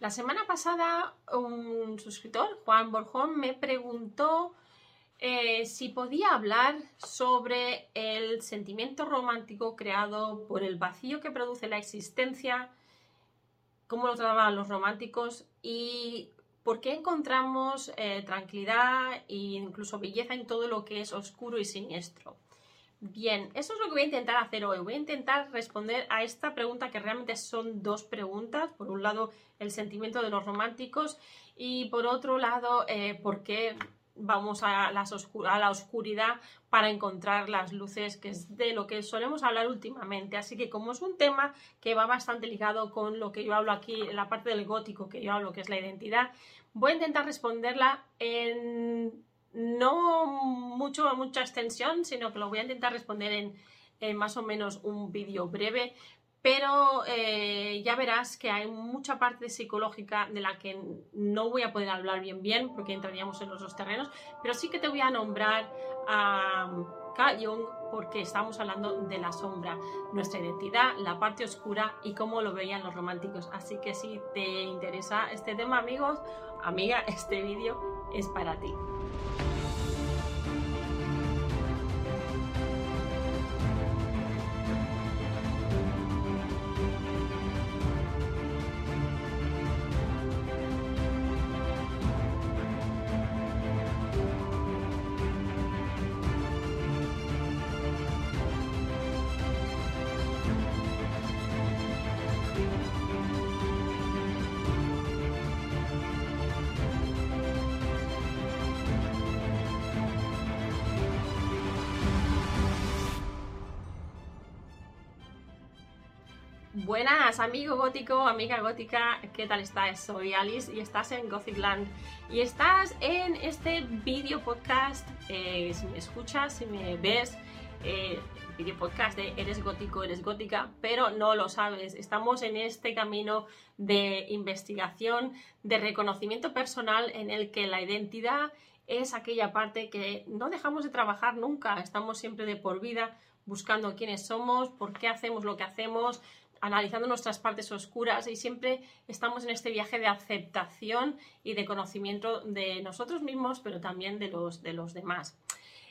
La semana pasada un suscriptor, Juan Borjón, me preguntó eh, si podía hablar sobre el sentimiento romántico creado por el vacío que produce la existencia, cómo lo trataban los románticos y por qué encontramos eh, tranquilidad e incluso belleza en todo lo que es oscuro y siniestro. Bien, eso es lo que voy a intentar hacer hoy. Voy a intentar responder a esta pregunta que realmente son dos preguntas. Por un lado, el sentimiento de los románticos y por otro lado, eh, por qué vamos a, la oscuridad para encontrar las luces, que es de lo que solemos hablar últimamente. Así que como es un tema que va bastante ligado con lo que yo hablo aquí, la parte del gótico que yo hablo, que es la identidad, voy a intentar responderla en no mucho, mucha extensión, sino que lo voy a intentar responder en, más o menos un vídeo breve, pero eh, ya verás que hay mucha parte psicológica de la que no voy a poder hablar bien bien, porque entraríamos en los dos terrenos, pero sí que te voy a nombrar a Carl porque estamos hablando de la sombra, nuestra identidad, la parte oscura y cómo lo veían los románticos. Así que si te interesa este tema, amigos, amiga, este vídeo es para ti. Buenas, amigo gótico, amiga gótica, ¿qué tal estás? Soy Alice y estás en Gothicland y estás en este video podcast. Eh, si me escuchas, si me ves, eh, video podcast de Eres gótico, eres gótica, pero no lo sabes. Estamos en este camino de investigación, de reconocimiento personal en el que la identidad es aquella parte que no dejamos de trabajar nunca. Estamos siempre de por vida buscando quiénes somos, por qué hacemos lo que hacemos, analizando nuestras partes oscuras y siempre estamos en este viaje de aceptación y de conocimiento de nosotros mismos, pero también de los, de los demás.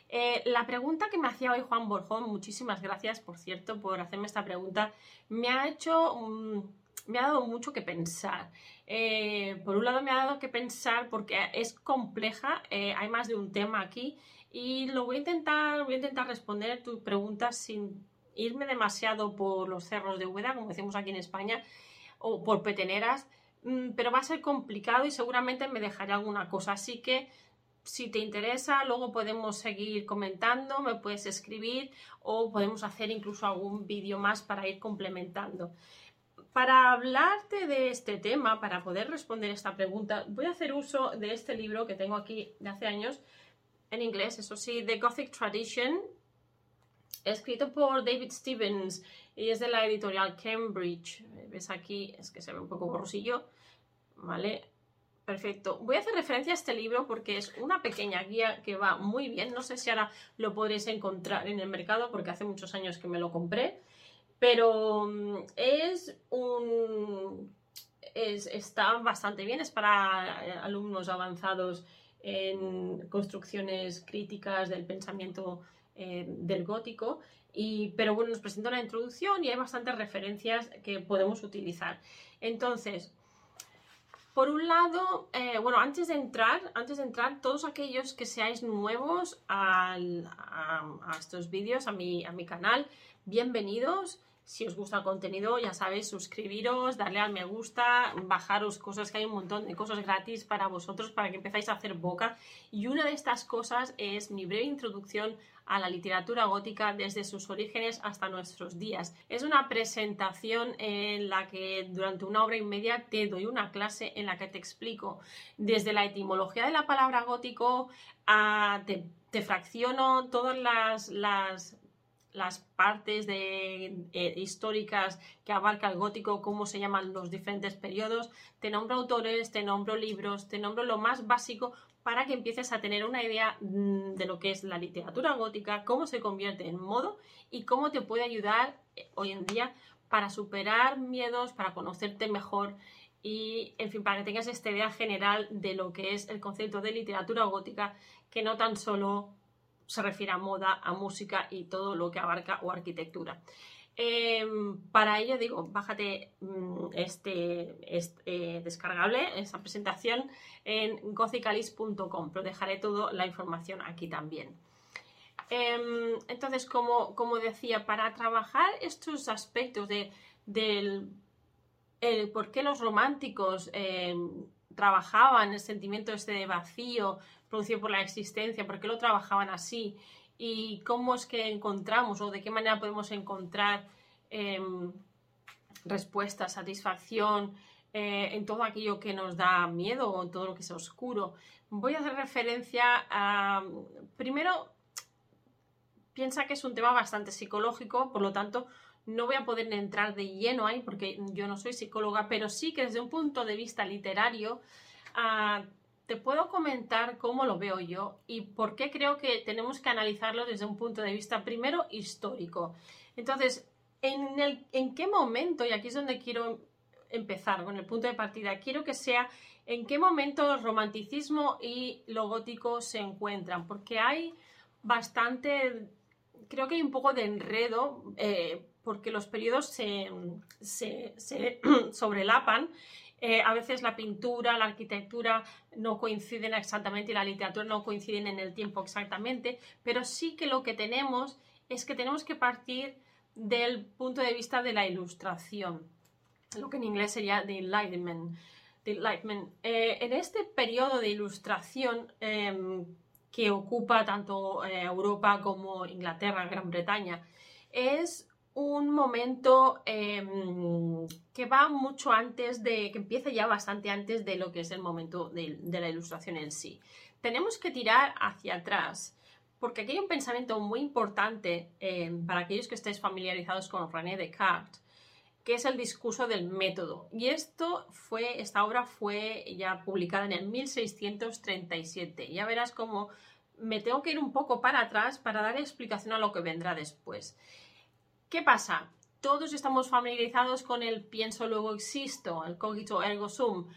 Eh, la pregunta que me hacía hoy Juan Borjón, muchísimas gracias, por cierto, por hacerme esta pregunta, me ha hecho, mm, me ha dado mucho que pensar. Eh, por un lado me ha dado que pensar porque es compleja, eh, hay más de un tema aquí y lo voy a intentar, voy a intentar responder tu pregunta sin irme demasiado por los cerros de Úbeda, como decimos aquí en España, o por peteneras, mm, pero va a ser complicado y seguramente me dejaré alguna cosa. Así que si te interesa, luego podemos seguir comentando, me puedes escribir o podemos hacer incluso algún vídeo más para ir complementando. Para hablarte de este tema, para poder responder esta pregunta, voy a hacer uso de este libro que tengo aquí de hace años, en inglés, eso sí, The Gothic Tradition, escrito por David Stevens y es de la editorial Cambridge. ¿Ves aquí? Es que se ve un poco borrosillo. ¿Vale? Perfecto. Voy a hacer referencia a este libro porque es una pequeña guía que va muy bien. No sé si ahora lo podréis encontrar en el mercado porque hace muchos años que me lo compré. Pero mm, es un... está bastante bien. Es para eh, alumnos avanzados en construcciones críticas del pensamiento eh, del gótico. Y, pero bueno, nos presenta una introducción y hay bastantes referencias que podemos utilizar. Entonces, por un lado, eh, bueno, antes de entrar, antes de entrar, todos aquellos que seáis nuevos a, estos vídeos, a mi, a mi canal, bienvenidos. Si os gusta el contenido, ya sabéis, suscribiros, darle al me gusta, bajaros cosas, que hay un montón de cosas gratis para vosotros, para que empezáis a hacer boca. Y una de estas cosas es mi breve introducción a la literatura gótica desde sus orígenes hasta nuestros días. Es una presentación en la que durante una hora y media te doy una clase en la que te explico desde la etimología de la palabra gótico a te, fracciono todas las, las las partes de, eh, históricas que abarca el gótico, cómo se llaman los diferentes periodos, te nombro autores, te nombro libros, te nombro lo más básico para que empieces a tener una idea mm, de lo que es la literatura gótica, cómo se convierte en modo y cómo te puede ayudar eh, hoy en día para superar miedos, para conocerte mejor y, en fin, para que tengas esta idea general de lo que es el concepto de literatura gótica, que no tan solo se refiere a moda, a música y todo lo que abarca o arquitectura. Em, para ello digo, bájate mm, este, este descargable, esa presentación en gothicalis.com, pero dejaré toda la información aquí también. Em, entonces, como, como, decía, para trabajar estos aspectos de, del el por qué los románticos em, trabajaban el sentimiento este de vacío producido por la existencia, por qué lo trabajaban así y cómo es que encontramos o de qué manera podemos encontrar em, respuesta, satisfacción eh, en todo aquello que nos da miedo o en todo lo que es oscuro. Voy a hacer referencia a, primero, piensa que es un tema bastante psicológico, por lo tanto, no voy a poder entrar de lleno ahí porque yo no soy psicóloga, pero sí que desde un punto de vista literario ah, te puedo comentar cómo lo veo yo y por qué creo que tenemos que analizarlo desde un punto de vista primero histórico. Entonces, ¿en, el, en qué momento, y aquí es donde quiero empezar con el punto de partida, quiero que sea en qué momento el romanticismo y lo gótico se encuentran, porque hay bastante, creo que hay un poco de enredo. Eh, porque los periodos se, sobrelapan. Eh, a veces la pintura, la arquitectura no coinciden exactamente y la literatura no coinciden en el tiempo exactamente, pero sí que lo que tenemos es que tenemos que partir del punto de vista de la ilustración, lo que en inglés sería the Enlightenment. Eh, en este periodo de ilustración em, que ocupa tanto eh, Europa como Inglaterra, Gran Bretaña, es un momento em, que va mucho antes de, que empieza ya bastante antes de lo que es el momento de, la ilustración en sí. Tenemos que tirar hacia atrás, porque aquí hay un pensamiento muy importante em, para aquellos que estéis familiarizados con René Descartes, que es el discurso del método. Y esto fue, esta obra fue ya publicada en el 1637. Ya verás cómo me tengo que ir un poco para atrás para dar explicación a lo que vendrá después. ¿Qué pasa? Todos estamos familiarizados con el pienso luego existo, el cogito ergo sum.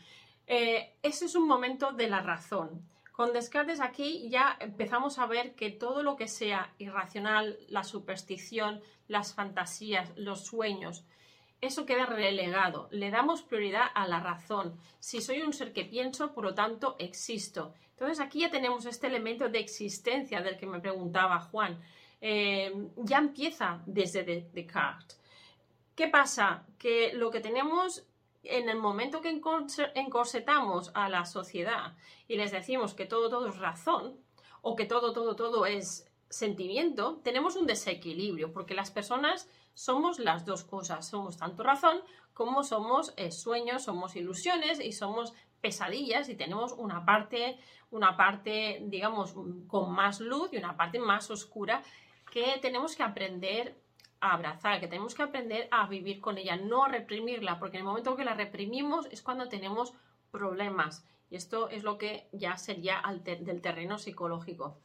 Eh, ese es un momento de la razón. Con Descartes aquí ya empezamos a ver que todo lo que sea irracional, la superstición, las fantasías, los sueños, eso queda relegado. Le damos prioridad a la razón. Si soy un ser que pienso, por lo tanto, existo. Entonces aquí ya tenemos este elemento de existencia del que me preguntaba Juan. Eh, ya empieza desde Descartes. ¿Qué pasa? Que lo que tenemos en el momento que encorsetamos a la sociedad y les decimos que todo, todo es razón o que todo, todo, todo es sentimiento, tenemos un desequilibrio porque las personas somos las dos cosas, somos tanto razón como somos eh, sueños, somos ilusiones y somos pesadillas y tenemos una parte, una parte, digamos, con más luz y una parte más oscura que tenemos que aprender a abrazar, que tenemos que aprender a vivir con ella, no a reprimirla, porque en el momento que la reprimimos es cuando tenemos problemas. Y esto es lo que ya sería del terreno psicológico.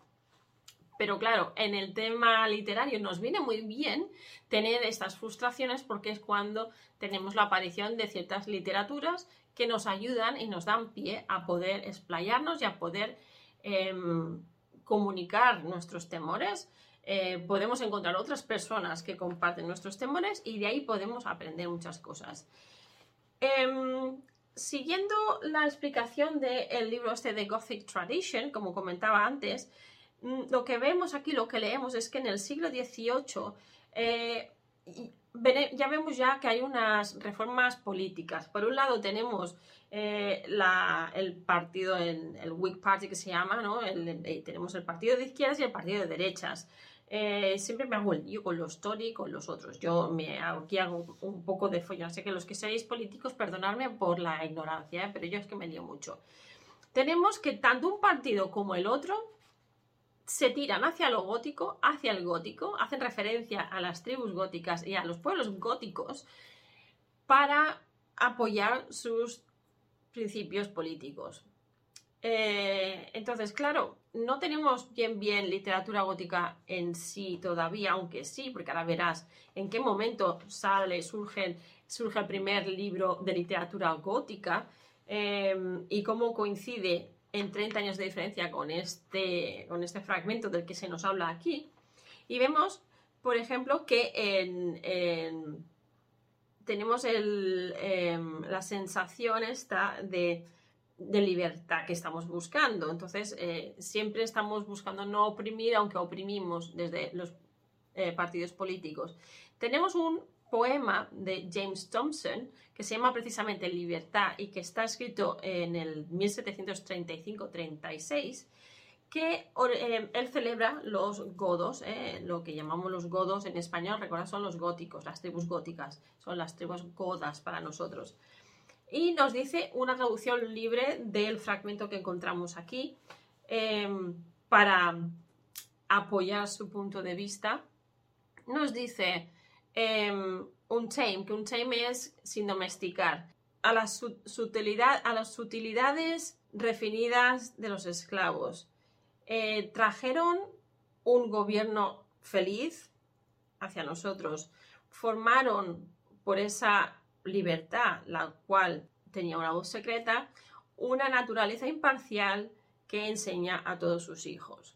Pero claro, en el tema literario nos viene muy bien tener estas frustraciones porque es cuando tenemos la aparición de ciertas literaturas que nos ayudan y nos dan pie a poder explayarnos y a poder em, comunicar nuestros temores eh, podemos encontrar otras personas que comparten nuestros temores y de ahí podemos aprender muchas cosas. Em, siguiendo la explicación del libro este de Gothic Tradition, como comentaba antes, mm, lo que vemos aquí, lo que leemos es que en el siglo XVIII eh, ya vemos ya que hay unas reformas políticas. Por un lado tenemos eh, el partido, el, el, Whig Party que se llama, ¿no? tenemos el partido de izquierdas y el partido de derechas. Eh, siempre me hago el lío con los Tory con los otros. Yo me hago, aquí hago un poco de follón. Sé que los que seáis políticos, perdonadme por la ignorancia, ¿eh? pero yo es que me lío mucho. Tenemos que tanto un partido como el otro se tiran hacia lo gótico, hacia el gótico, hacen referencia a las tribus góticas y a los pueblos góticos para apoyar sus principios políticos. Eh, entonces, claro, no tenemos bien bien literatura gótica en sí todavía, aunque sí, porque ahora verás en qué momento sale, surge, surge el primer libro de literatura gótica eh, y cómo coincide en 30 años de diferencia con este, con este fragmento del que se nos habla aquí. Y vemos, por ejemplo, que tenemos em, la sensación esta de de libertad que estamos buscando. Entonces, eh, siempre estamos buscando no oprimir, aunque oprimimos desde los eh, partidos políticos. Tenemos un poema de James Thompson que se llama precisamente Libertad y que está escrito en el 1735-36 que eh, él celebra los godos, lo que llamamos los godos en español, recuerda, son los góticos, las tribus góticas, son las tribus godas para nosotros y nos dice una traducción libre del fragmento que encontramos aquí em, para apoyar su punto de vista. Nos dice em, un tame, que un tame es sin domesticar, a las, a las sutilidades refinidas de los esclavos. Eh, trajeron un gobierno feliz hacia nosotros, formaron por esa libertad, la cual tenía una voz secreta, una naturaleza imparcial que enseña a todos sus hijos.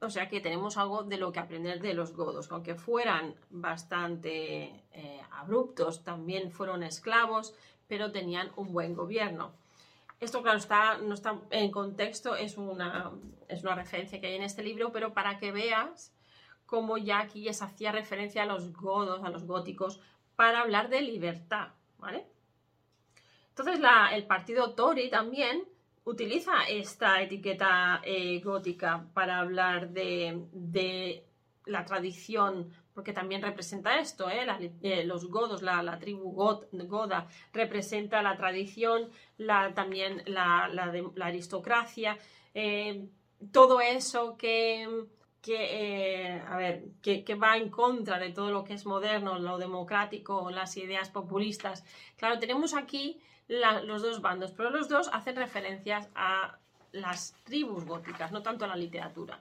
O sea que tenemos algo de lo que aprender de los godos, aunque fueran bastante eh, abruptos, también fueron esclavos, pero tenían un buen gobierno. Esto, claro, está, no está en contexto, es una, es una referencia que hay en este libro, pero para que veas cómo ya aquí se hacía referencia a los godos, a los góticos, para hablar de libertad, ¿vale? Entonces el partido Tory también utiliza esta etiqueta eh, gótica para hablar de, la tradición, porque también representa esto, ¿eh? Eh, los godos, la, tribu goda representa la tradición, también la, aristocracia, todo eso que, que, eh, a ver, que, va en contra de todo lo que es moderno, lo democrático, las ideas populistas. Claro, tenemos aquí los dos bandos, pero los dos hacen referencias a las tribus góticas, no tanto a la literatura.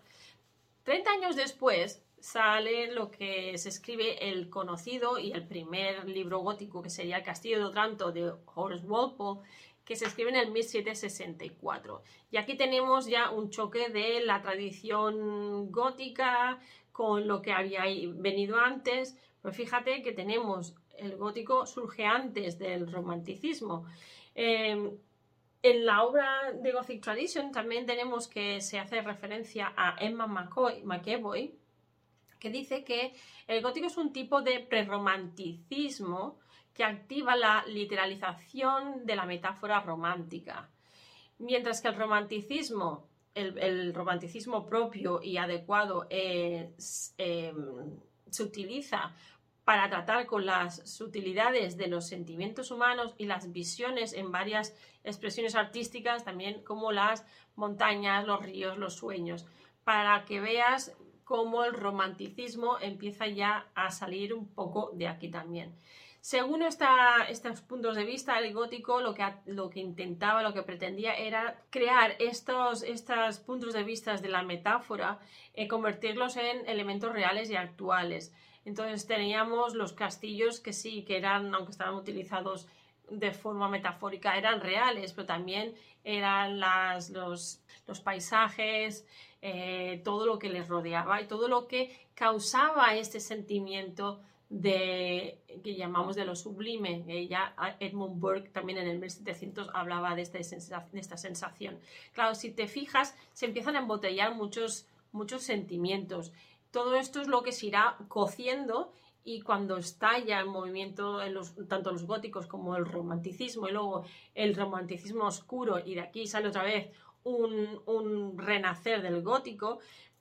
Treinta años después sale lo que se escribe el conocido y el primer libro gótico, que sería El Castillo de Otranto de Horace Walpole, que se escribe en el 1764. Y aquí tenemos ya un choque de la tradición gótica con lo que había venido antes. Pues fíjate que tenemos el gótico surge antes del romanticismo. Em, en la obra de Gothic Tradition también tenemos que se hace referencia a Emma McCoy, McEvoy, que dice que el gótico es un tipo de prerromanticismo que activa la literalización de la metáfora romántica. Mientras que el romanticismo, el, romanticismo propio y adecuado em, se utiliza para tratar con las sutilidades de los sentimientos humanos y las visiones en varias expresiones artísticas, también como las montañas, los ríos, los sueños, para que veas cómo el romanticismo empieza ya a salir un poco de aquí también. Según estos puntos de vista, el gótico lo que, lo que intentaba, lo que pretendía era crear estos, estos puntos de vista de la metáfora y convertirlos en elementos reales y actuales. Entonces teníamos los castillos que sí, que eran, aunque estaban utilizados de forma metafórica, eran reales, pero también eran las, los, paisajes, eh, todo lo que les rodeaba y todo lo que causaba este sentimiento de, que llamamos de lo sublime. Ella, Edmund Burke, también en el 1700 hablaba de esta, de esta sensación. Claro, si te fijas, se empiezan a embotellar muchos, muchos sentimientos. Todo esto es lo que se irá cociendo y cuando estalla el movimiento, en los, tanto los góticos como el romanticismo, y luego el romanticismo oscuro, y de aquí sale otra vez un, un renacer del gótico,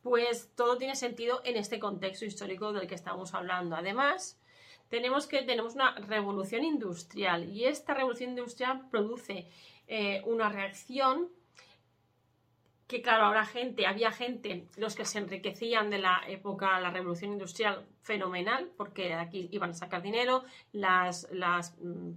pues todo tiene sentido en este contexto histórico del que estamos hablando. Además, tenemos que tenemos una revolución industrial y esta revolución industrial produce eh, una reacción que claro, habrá gente, había gente, los que se enriquecían de la época, la revolución industrial, fenomenal, porque aquí iban a sacar dinero, las, las, mm,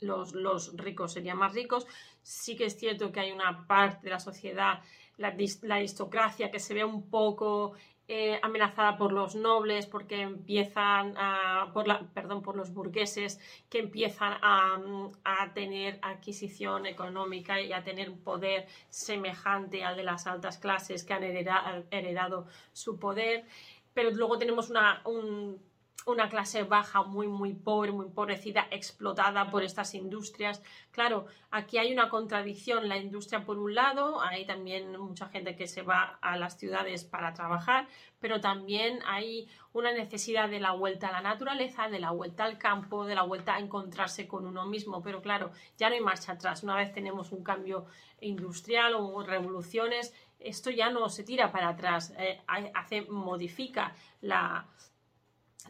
los, los, ricos serían más ricos. Sí que es cierto que hay una parte de la sociedad, la, aristocracia, que se ve un poco eh, amenazada por los nobles, porque empiezan a, por la, perdón, por los burgueses, que empiezan a, a, tener adquisición económica y a tener poder semejante al de las altas clases que han heredado, heredado su poder. Pero luego tenemos una, un, una clase baja muy, muy pobre, muy empobrecida, explotada por estas industrias. Claro, aquí hay una contradicción. La industria, por un lado, hay también mucha gente que se va a las ciudades para trabajar, pero también hay una necesidad de la vuelta a la naturaleza, de la vuelta al campo, de la vuelta a encontrarse con uno mismo. Pero claro, ya no hay marcha atrás. Una vez tenemos un cambio industrial o revoluciones, esto ya no se tira para atrás, eh, hace, modifica la,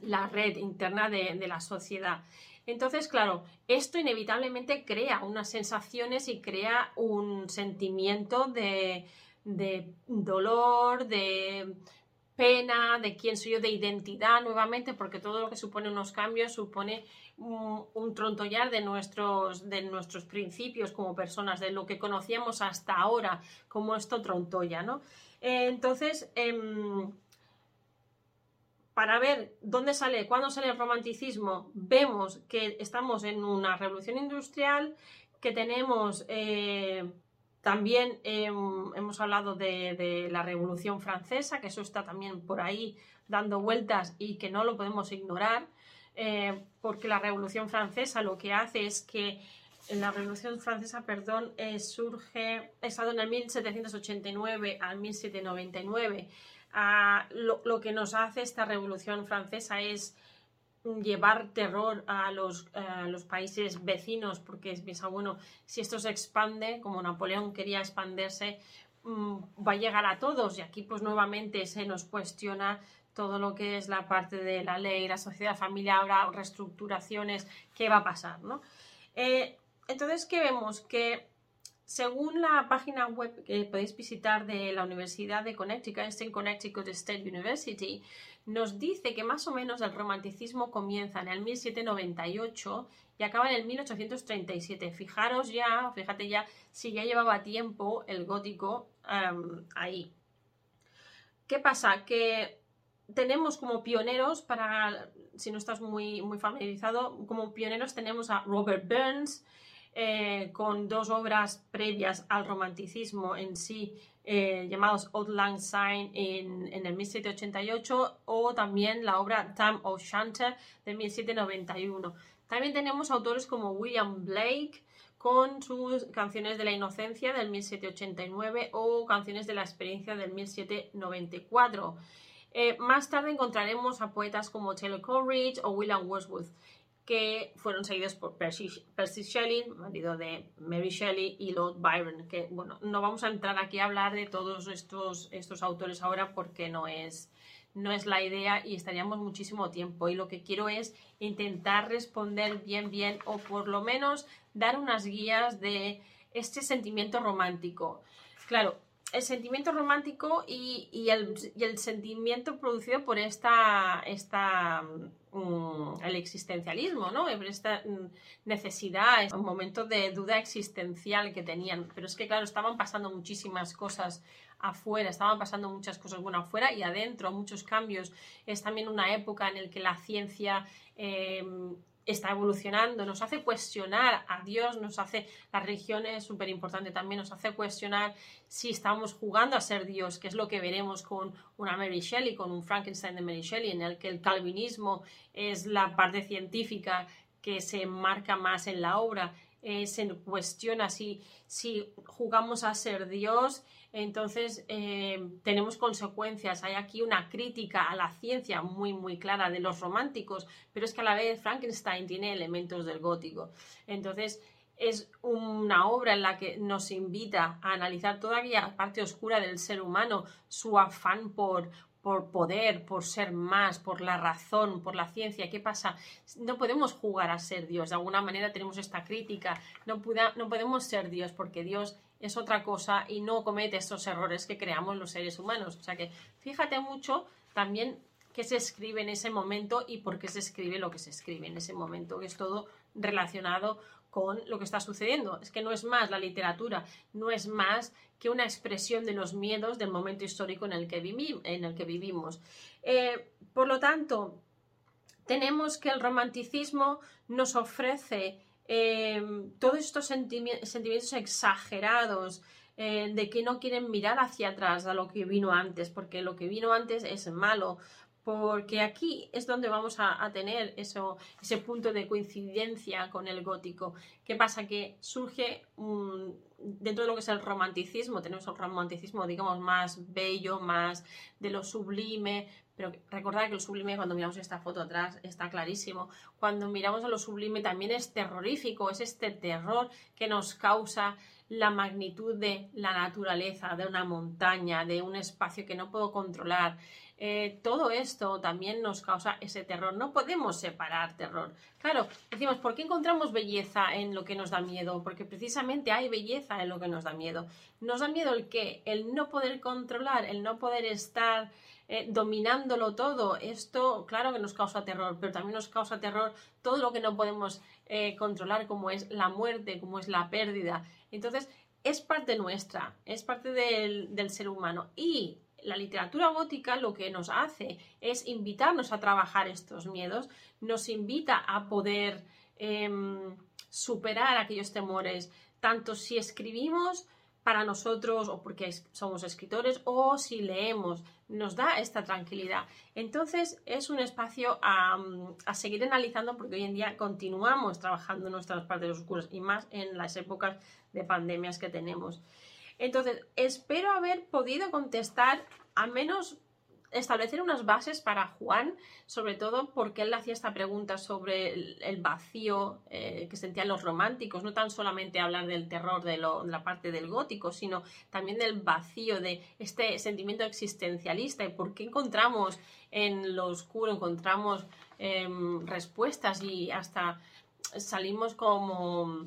la red interna de, la sociedad. Entonces, claro, esto inevitablemente crea unas sensaciones y crea un sentimiento de, dolor, de pena, de quién soy yo, de identidad nuevamente, porque todo lo que supone unos cambios supone un, trontollar de nuestros, de nuestros principios como personas, de lo que conocíamos hasta ahora, como esto trontolla, ¿no? entonces, em, para ver dónde sale, cuándo sale el romanticismo, vemos que estamos en una revolución industrial, que tenemos eh, también em, hemos hablado de, la revolución francesa, que eso está también por ahí dando vueltas y que no lo podemos ignorar, eh, porque la revolución francesa lo que hace es que la Revolución Francesa, perdón, eh, surge, estado en el 1789 al 1799 lo, que nos hace esta revolución francesa es llevar terror a los, países vecinos, porque piensa, bueno, si esto se expande, como Napoleón quería expandirse, mm, va a llegar a todos. Y aquí, pues nuevamente se nos cuestiona todo lo que es la parte de la ley, la sociedad, familia, habrá reestructuraciones, ¿qué va a pasar? ¿no? Eh, entonces, ¿qué vemos? Que según la página web que podéis visitar de la Universidad de Connecticut, en Connecticut State University, nos dice que más o menos el romanticismo comienza en el 1798 y acaba en el 1837. Fijaros ya, fíjate ya, si ya llevaba tiempo el gótico em, ahí. ¿Qué pasa? Que tenemos como pioneros, para si no estás muy, muy familiarizado, como pioneros tenemos a Robert Burns, eh, con dos obras previas al romanticismo en sí, eh, llamados Lang Syne en, el 1788 o también la obra Tam O'Shanter de 1791. También tenemos autores como William Blake con sus canciones de la inocencia del 1789 o canciones de la experiencia del 1794. Eh, más tarde encontraremos a poetas como Taylor Coleridge o William Wordsworth que fueron seguidos por Percy, Shelley, marido de Mary Shelley, y Lord Byron, que bueno, no vamos a entrar aquí a hablar de todos estos, estos autores ahora porque no es, no es la idea y estaríamos muchísimo tiempo. Y lo que quiero es intentar responder bien, bien, o por lo menos dar unas guías de este sentimiento romántico. Claro, el sentimiento romántico y, el, sentimiento producido por esta, esta el existencialismo, ¿no? Esta mm, necesidad, un momento de duda existencial que tenían. Pero es que, claro, estaban pasando muchísimas cosas afuera, estaban pasando muchas cosas, bueno, afuera y adentro, muchos cambios. Es también una época en la que la ciencia... Em, está evolucionando, nos hace cuestionar a Dios, nos hace, la religión es súper importante también, nos hace cuestionar si estamos jugando a ser Dios, que es lo que veremos con una Mary Shelley, con un Frankenstein de Mary Shelley, en el que el calvinismo es la parte científica que se marca más en la obra, eh, se cuestiona si, si jugamos a ser Dios entonces, eh, tenemos consecuencias. Hay aquí una crítica a la ciencia muy, muy clara de los románticos, pero es que a la vez Frankenstein tiene elementos del gótico. Entonces, es una obra en la que nos invita a analizar toda aquella parte oscura del ser humano, su afán por, por poder, por ser más, por la razón, por la ciencia. ¿Qué pasa? No podemos jugar a ser Dios. De alguna manera tenemos esta crítica. No, no podemos ser Dios porque Dios es otra cosa y no comete estos errores que creamos los seres humanos. O sea que fíjate mucho también qué se escribe en ese momento y por qué se escribe lo que se escribe en ese momento, que es todo relacionado con lo que está sucediendo. Es que no es más la literatura, no es más que una expresión de los miedos del momento histórico en el que, en el que vivimos. Eh, por lo tanto, tenemos que el romanticismo nos ofrece eh, todos estos sentimientos exagerados, eh, de que no quieren mirar hacia atrás a lo que vino antes, porque lo que vino antes es malo, porque aquí es donde vamos a, tener eso, ese punto de coincidencia con el gótico. ¿Qué pasa? Que surge dentro de lo que es el romanticismo, tenemos el romanticismo, digamos, más bello, más de lo sublime, pero recordad que lo sublime, cuando miramos esta foto atrás, está clarísimo. Cuando miramos a lo sublime también es terrorífico, es este terror que nos causa la magnitud de la naturaleza, de una montaña, de un espacio que no puedo controlar. Eh, todo esto también nos causa ese terror. No podemos separar terror. Claro, decimos, ¿por qué encontramos belleza en lo que nos da miedo? Porque precisamente hay belleza en lo que nos da miedo. Nos da miedo el qué? El no poder controlar, el no poder estar eh, dominándolo todo. Esto, claro que nos causa terror, pero también nos causa terror todo lo que no podemos eh, controlar, como es la muerte, como es la pérdida. Entonces, es parte nuestra, es parte del, ser humano. Y la literatura gótica lo que nos hace es invitarnos a trabajar estos miedos, nos invita a poder em, superar aquellos temores, tanto si escribimos para nosotros o porque somos escritores o si leemos, nos da esta tranquilidad. Entonces es un espacio a, a, seguir analizando porque hoy en día continuamos trabajando nuestras partes oscuras y más en las épocas de pandemias que tenemos. Entonces, espero haber podido contestar al menos establecer unas bases para Juan, sobre todo porque él hacía esta pregunta sobre el, vacío eh, que sentían los románticos, no tan solamente hablar del terror de, la parte del gótico, sino también del vacío, de este sentimiento existencialista y por qué encontramos en lo oscuro, encontramos em, respuestas y hasta salimos como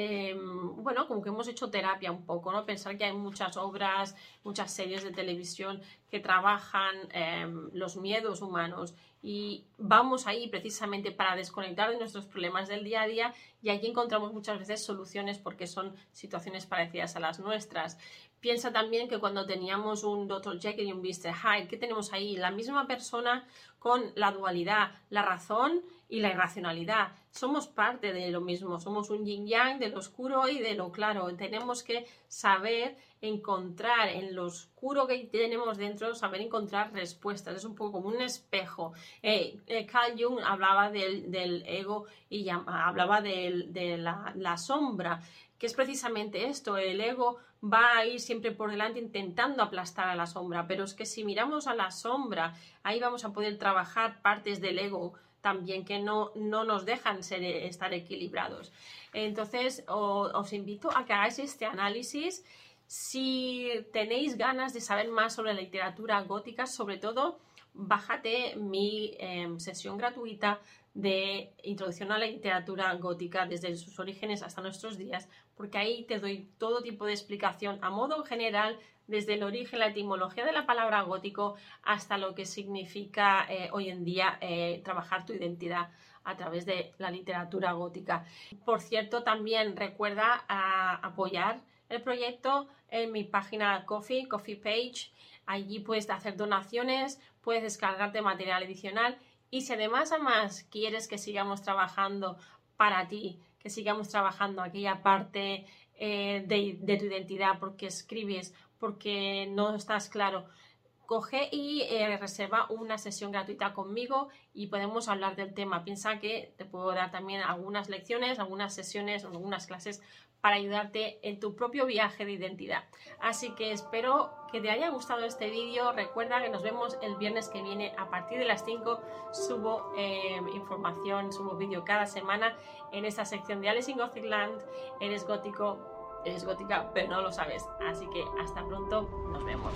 Em, bueno, como que hemos hecho terapia un poco, ¿no? Pensar que hay muchas obras, muchas series de televisión que trabajan em, los miedos humanos y vamos ahí precisamente para desconectar de nuestros problemas del día a día y aquí encontramos muchas veces soluciones porque son situaciones parecidas a las nuestras. Piensa también que cuando teníamos un Dr. Jekyll y un Mr. Hyde, ¿qué tenemos ahí? La misma persona con la dualidad, la razón y la irracionalidad. Somos parte de lo mismo, somos un yin yang de lo oscuro y de lo claro. Tenemos que saber encontrar en lo oscuro que tenemos dentro, saber encontrar respuestas. Es un poco como un espejo. Eh, eh, Carl Jung hablaba del, ego y hablaba de la sombra que es precisamente esto, el ego va a ir siempre por delante intentando aplastar a la sombra, pero es que si miramos a la sombra, ahí vamos a poder trabajar partes del ego también que no, no nos dejan ser, estar equilibrados. Entonces, os invito a que hagáis este análisis. Si tenéis ganas de saber más sobre la literatura gótica, sobre todo, bájate mi em, sesión gratuita de introducción a la literatura gótica desde sus orígenes hasta nuestros días, porque ahí te doy todo tipo de explicación a modo general desde el origen, la etimología de la palabra gótico hasta lo que significa eh, hoy en día eh, trabajar tu identidad a través de la literatura gótica. Por cierto, también recuerda apoyar el proyecto en mi página Coffee, Coffee Page. Allí puedes hacer donaciones, puedes descargarte material adicional y si además además quieres que sigamos trabajando para ti, que sigamos trabajando aquella parte eh, de, tu identidad porque escribes, porque no estás claro, coge y eh, reserva una sesión gratuita conmigo y podemos hablar del tema. Piensa que te puedo dar también algunas lecciones, algunas sesiones, algunas clases para ayudarte en tu propio viaje de identidad. Así que espero que te haya gustado este vídeo. Recuerda que nos vemos el viernes que viene a partir de las 5. Subo eh, información, subo vídeo cada semana en esta sección de Alice in Gothic Land. Eres gótico, eres gótica, pero no lo sabes. Así que hasta pronto, nos vemos.